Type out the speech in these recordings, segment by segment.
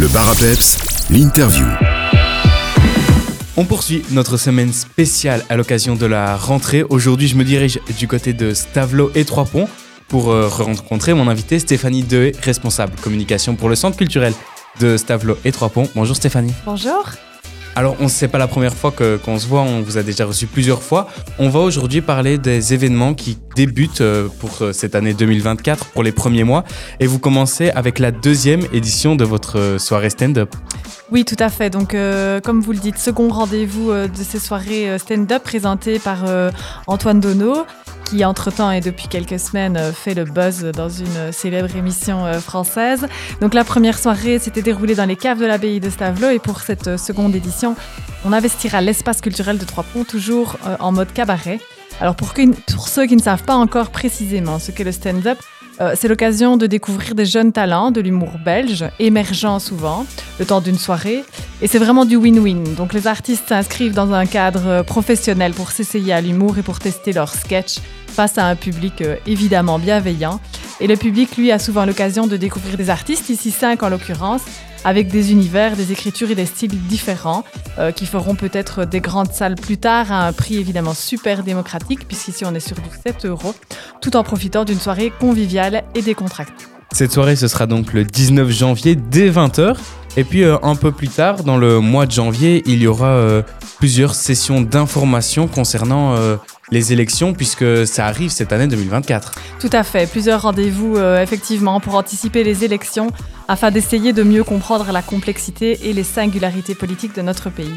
Le bar à peps, l'interview. On poursuit notre semaine spéciale à l'occasion de la rentrée. Aujourd'hui, je me dirige du côté de Stavelot et Trois-Ponts pour euh, rencontrer mon invité Stéphanie Dehé, responsable communication pour le centre culturel de Stavelot et Trois-Ponts. Bonjour Stéphanie. Bonjour. Alors, on sait pas la première fois que- qu'on se voit, on vous a déjà reçu plusieurs fois. On va aujourd'hui parler des événements qui débutent euh, pour euh, cette année 2024, pour les premiers mois. Et vous commencez avec la deuxième édition de votre euh, soirée stand-up. Oui, tout à fait. Donc, comme vous le dites, second rendez-vous de ces soirées stand-up présentées par Antoine Donneau, qui entre-temps et depuis quelques semaines fait le buzz dans une célèbre émission française. Donc, la première soirée s'était déroulée dans les caves de l'abbaye de Stavelot et pour cette seconde édition, on investira l'espace culturel de Trois-Ponts, toujours en mode cabaret. Alors, pour, ceux qui ne savent pas encore précisément ce qu'est le stand-up, euh, c'est l'occasion de découvrir des jeunes talents de l'humour belge, émergents souvent, le temps d'une soirée. Et c'est vraiment du win-win. Donc les artistes s'inscrivent dans un cadre euh, professionnel pour s'essayer à l'humour et pour tester leur sketch face à un public euh, évidemment bienveillant. Et le public, lui, a souvent l'occasion de découvrir des artistes, ici cinq en l'occurrence, avec des univers, des écritures et des styles différents, euh, qui feront peut-être des grandes salles plus tard à un prix évidemment super démocratique, puisqu'ici on est sur du 7 euros, tout en profitant d'une soirée conviviale et décontractée. Cette soirée, ce sera donc le 19 janvier dès 20h. Et puis euh, un peu plus tard, dans le mois de janvier, il y aura euh, plusieurs sessions d'information concernant euh, les élections, puisque ça arrive cette année 2024. Tout à fait, plusieurs rendez-vous effectivement pour anticiper les élections afin d'essayer de mieux comprendre la complexité et les singularités politiques de notre pays.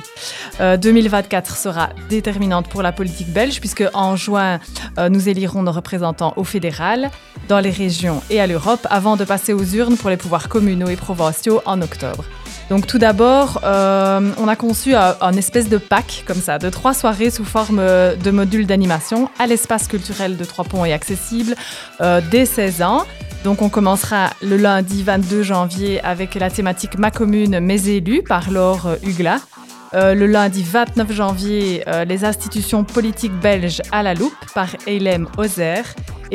Euh, 2024 sera déterminante pour la politique belge puisque en juin, euh, nous élirons nos représentants au fédéral, dans les régions et à l'Europe avant de passer aux urnes pour les pouvoirs communaux et provinciaux en octobre. Donc tout d'abord, euh, on a conçu un, espèce de pack comme ça, de trois soirées sous forme euh, de modules d'animation à l'espace culturel de Trois-Ponts et accessible euh, dès 16 ans. Donc on commencera le lundi 22 janvier avec la thématique Ma commune, mes élus par Laure Hugla. Le lundi 29 janvier, les institutions politiques belges à la loupe par Eilem Ozer.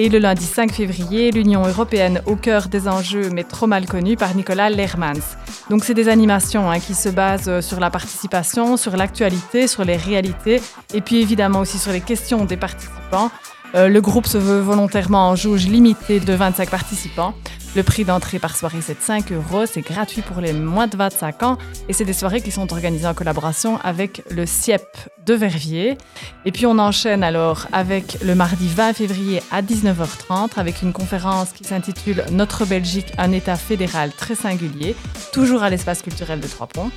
Et le lundi 5 février, l'Union européenne au cœur des enjeux mais trop mal connue par Nicolas Lermans. Donc c'est des animations hein, qui se basent euh, sur la participation, sur l'actualité, sur les réalités et puis évidemment aussi sur les questions des participants. Euh, le groupe se veut volontairement en jauge limitée de 25 participants. Le prix d'entrée par soirée, c'est de 5 euros. C'est gratuit pour les moins de 25 ans. Et c'est des soirées qui sont organisées en collaboration avec le CIEP de Verviers. Et puis on enchaîne alors avec le mardi 20 février à 19h30 avec une conférence qui s'intitule Notre Belgique, un État fédéral très singulier, toujours à l'espace culturel de Trois-Ponts.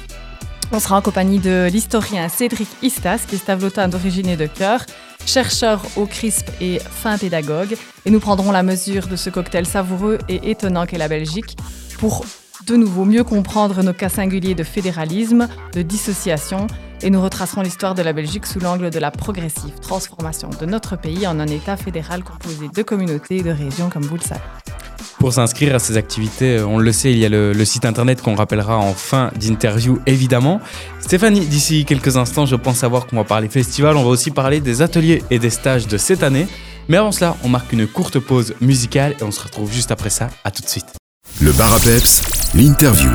On sera en compagnie de l'historien Cédric Istas, qui est stavelotin d'origine et de cœur, chercheur au CRISP et fin pédagogue. Et nous prendrons la mesure de ce cocktail savoureux et étonnant qu'est la Belgique pour de nouveau mieux comprendre nos cas singuliers de fédéralisme, de dissociation, et nous retracerons l'histoire de la Belgique sous l'angle de la progressive transformation de notre pays en un État fédéral composé de communautés et de régions, comme vous le savez. Pour s'inscrire à ces activités, euh, on le sait, il y a le, le site internet qu'on rappellera en fin d'interview, évidemment. Stéphanie, d'ici quelques instants, je pense savoir qu'on va parler festival. On va aussi parler des ateliers et des stages de cette année. Mais avant cela, on marque une courte pause musicale et on se retrouve juste après ça. À tout de suite. Le bar à peps, l'interview.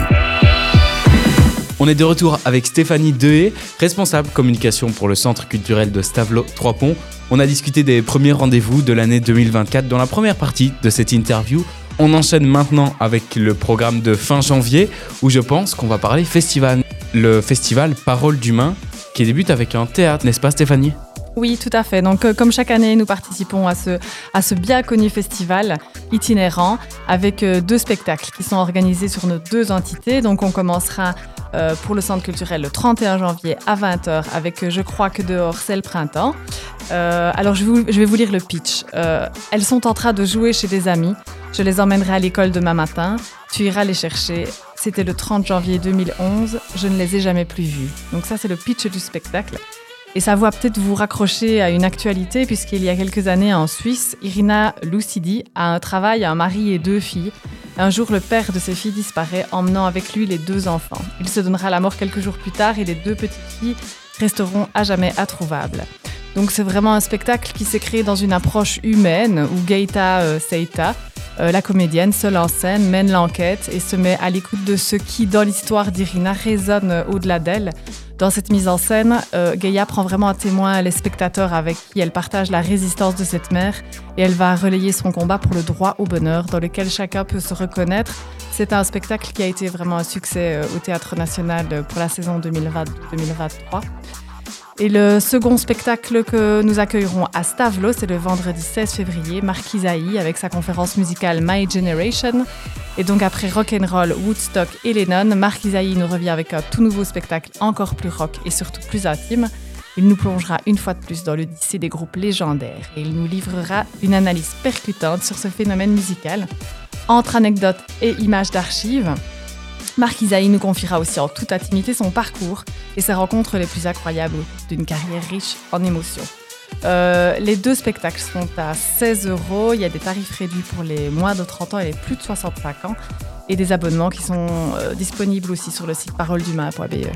On est de retour avec Stéphanie Dehé, responsable communication pour le Centre culturel de Stavelot Trois-Ponts. On a discuté des premiers rendez-vous de l'année 2024 dans la première partie de cette interview. On enchaîne maintenant avec le programme de fin janvier où je pense qu'on va parler festival. Le festival Parole d'humain qui débute avec un théâtre, n'est-ce pas Stéphanie? Oui, tout à fait. Donc, euh, comme chaque année, nous participons à ce, bien connu festival itinérant avec euh, deux spectacles qui sont organisés sur nos deux entités. Donc, on commencera euh, pour le centre culturel le 31 janvier à 20h avec Je crois que dehors c'est le printemps. Euh, alors, je, vais vous lire le pitch. Euh, elles sont en train de jouer chez des amis. Je les emmènerai à l'école demain matin. Tu iras les chercher. C'était le 30 janvier 2011. Je ne les ai jamais plus vues. Donc, ça, c'est le pitch du spectacle. Et ça va peut-être vous raccrocher à une actualité, puisqu'il y a quelques années en Suisse, Irina Lucidi a un travail, un mari et deux filles. Un jour, le père de ses filles disparaît, emmenant avec lui les deux enfants. Il se donnera la mort quelques jours plus tard et les deux petites filles resteront à jamais introuvables. Donc c'est vraiment un spectacle qui s'est créé dans une approche humaine, où Gaïta euh, Seita Euh, la comédienne, seule en scène, mène l'enquête et se met à l'écoute de ce qui, dans l'histoire d'Irina, résonne au-delà d'elle. Dans cette mise en scène, euh, Gaïa prend vraiment à témoin les spectateurs avec qui elle partage la résistance de cette mère et elle va relayer son combat pour le droit au bonheur dans lequel chacun peut se reconnaître. C'est un spectacle qui a été vraiment un succès euh, au Théâtre National pour la saison 2020-2023. Et le second spectacle que nous accueillerons à Stavlo, c'est le vendredi 16 février, Marc Isaïe avec sa conférence musicale My Generation. Et donc après Rock'n'Roll, Woodstock et Lennon, Marc Isaïe nous revient avec un tout nouveau spectacle encore plus rock et surtout plus intime. Il nous plongera une fois de plus dans le lycée des groupes légendaires et il nous livrera une analyse percutante sur ce phénomène musical, entre anecdotes et images d'archives. Marc Isaïe nous confiera aussi en toute intimité son parcours et ses rencontres les plus incroyables d'une carrière riche en émotions. Euh, les deux spectacles sont à 16 euros. Il y a des tarifs réduits pour les moins de 30 ans et les plus de 65 ans et des abonnements qui sont euh, disponibles aussi sur le site paroledumain.be.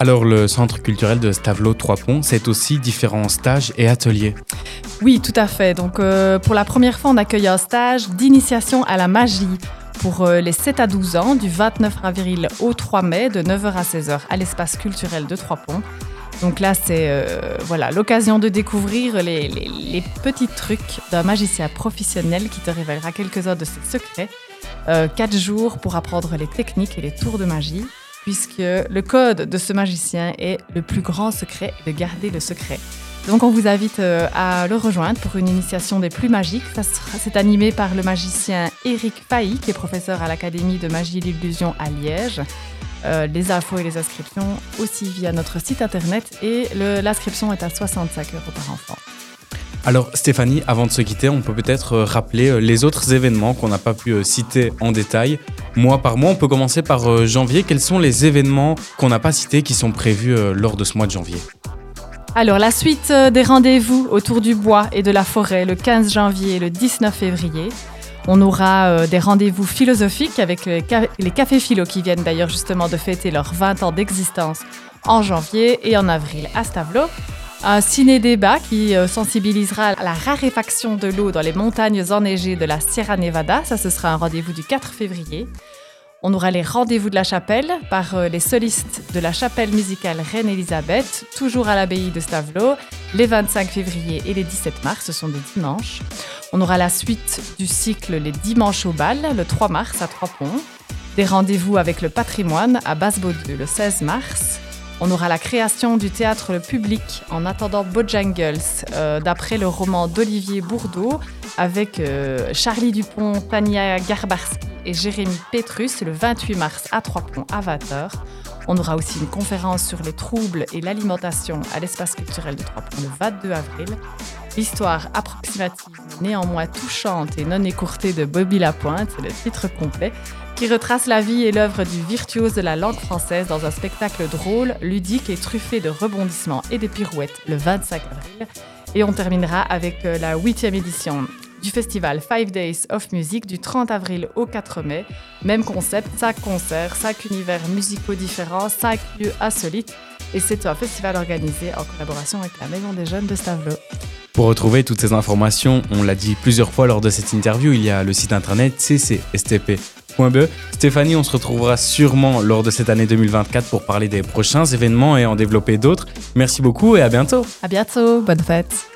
Alors le centre culturel de Stavelot Trois Ponts, c'est aussi différents stages et ateliers. Oui, tout à fait. Donc euh, pour la première fois, on accueille un stage d'initiation à la magie pour euh, les 7 à 12 ans du 29 avril au 3 mai de 9h à 16h à l'espace culturel de Trois Ponts. Donc là, c'est euh, voilà l'occasion de découvrir les, petits trucs d'un magicien professionnel qui te révélera quelques-uns de ses secrets. Euh, quatre jours pour apprendre les techniques et les tours de magie, puisque le code de ce magicien est le plus grand secret de garder le secret. Donc on vous invite euh, à le rejoindre pour une initiation des plus magiques. C'est animé par le magicien Eric Failly, qui est professeur à l'Académie de magie et d'illusion à Liège. Euh, les infos et les inscriptions aussi via notre site internet et l'inscription est à 65 euros par enfant. Alors Stéphanie, avant de se quitter, on peut peut-être euh, rappeler les autres événements qu'on n'a pas pu citer en détail. Mois par mois, on peut commencer par janvier. Quels sont les événements qu'on n'a pas cités qui sont prévus lors de ce mois de janvier? Alors, la suite euh, des rendez-vous autour du bois et de la forêt le 15 janvier et le 19 février. On aura euh, des rendez-vous philosophiques avec les, cafés philo qui viennent d'ailleurs justement de fêter leurs 20 ans d'existence en janvier et en avril à Stavelot. Un ciné-débat qui euh, sensibilisera à la raréfaction de l'eau dans les montagnes enneigées de la Sierra Nevada. Ça, ce sera un rendez-vous du 4 février. On aura les rendez-vous de la chapelle par euh, les solistes de la chapelle musicale Reine-Élisabeth, toujours à l'abbaye de Stavelot, les 25 février et les 17 mars, ce sont des dimanches. On aura la suite du cycle Les Dimanches au bal, le 3 mars à Trois-Ponts. Des rendez-vous avec le patrimoine à Basse-Baudeux le 16 mars. On aura la création du théâtre Le Public en attendant Bojangles, euh, d'après le roman d'Olivier Bourdeau, avec euh, Charlie Dupont, Tania Garbarski et Jérémy Petrus le 28 mars à Trois-Ponts à 20h. On aura aussi une conférence sur les troubles et l'alimentation à l'espace culturel de Trois-Ponts le 22 avril. L'histoire approximative, néanmoins touchante et non écourtée de Bobby Lapointe, c'est le titre complet, qui retrace la vie et l'œuvre du virtuose de la langue française dans un spectacle drôle, ludique et truffé de rebondissements et de pirouettes le 25 avril. Et on terminera avec euh, la huitième édition du festival Five Days of Music du 30 avril au 4 mai. Même concept, 5 concerts, 5 univers musicaux différents, 5 lieux insolites. Et c'est un festival organisé en collaboration avec la Maison des Jeunes de Stavelot. Pour retrouver toutes ces informations, on l'a dit plusieurs fois lors de cette interview, il y a le site internet Stéphanie, on se retrouvera sûrement lors de cette année 2024 pour parler des prochains événements et en développer d'autres. Merci beaucoup et à bientôt. À bientôt, bonne fête.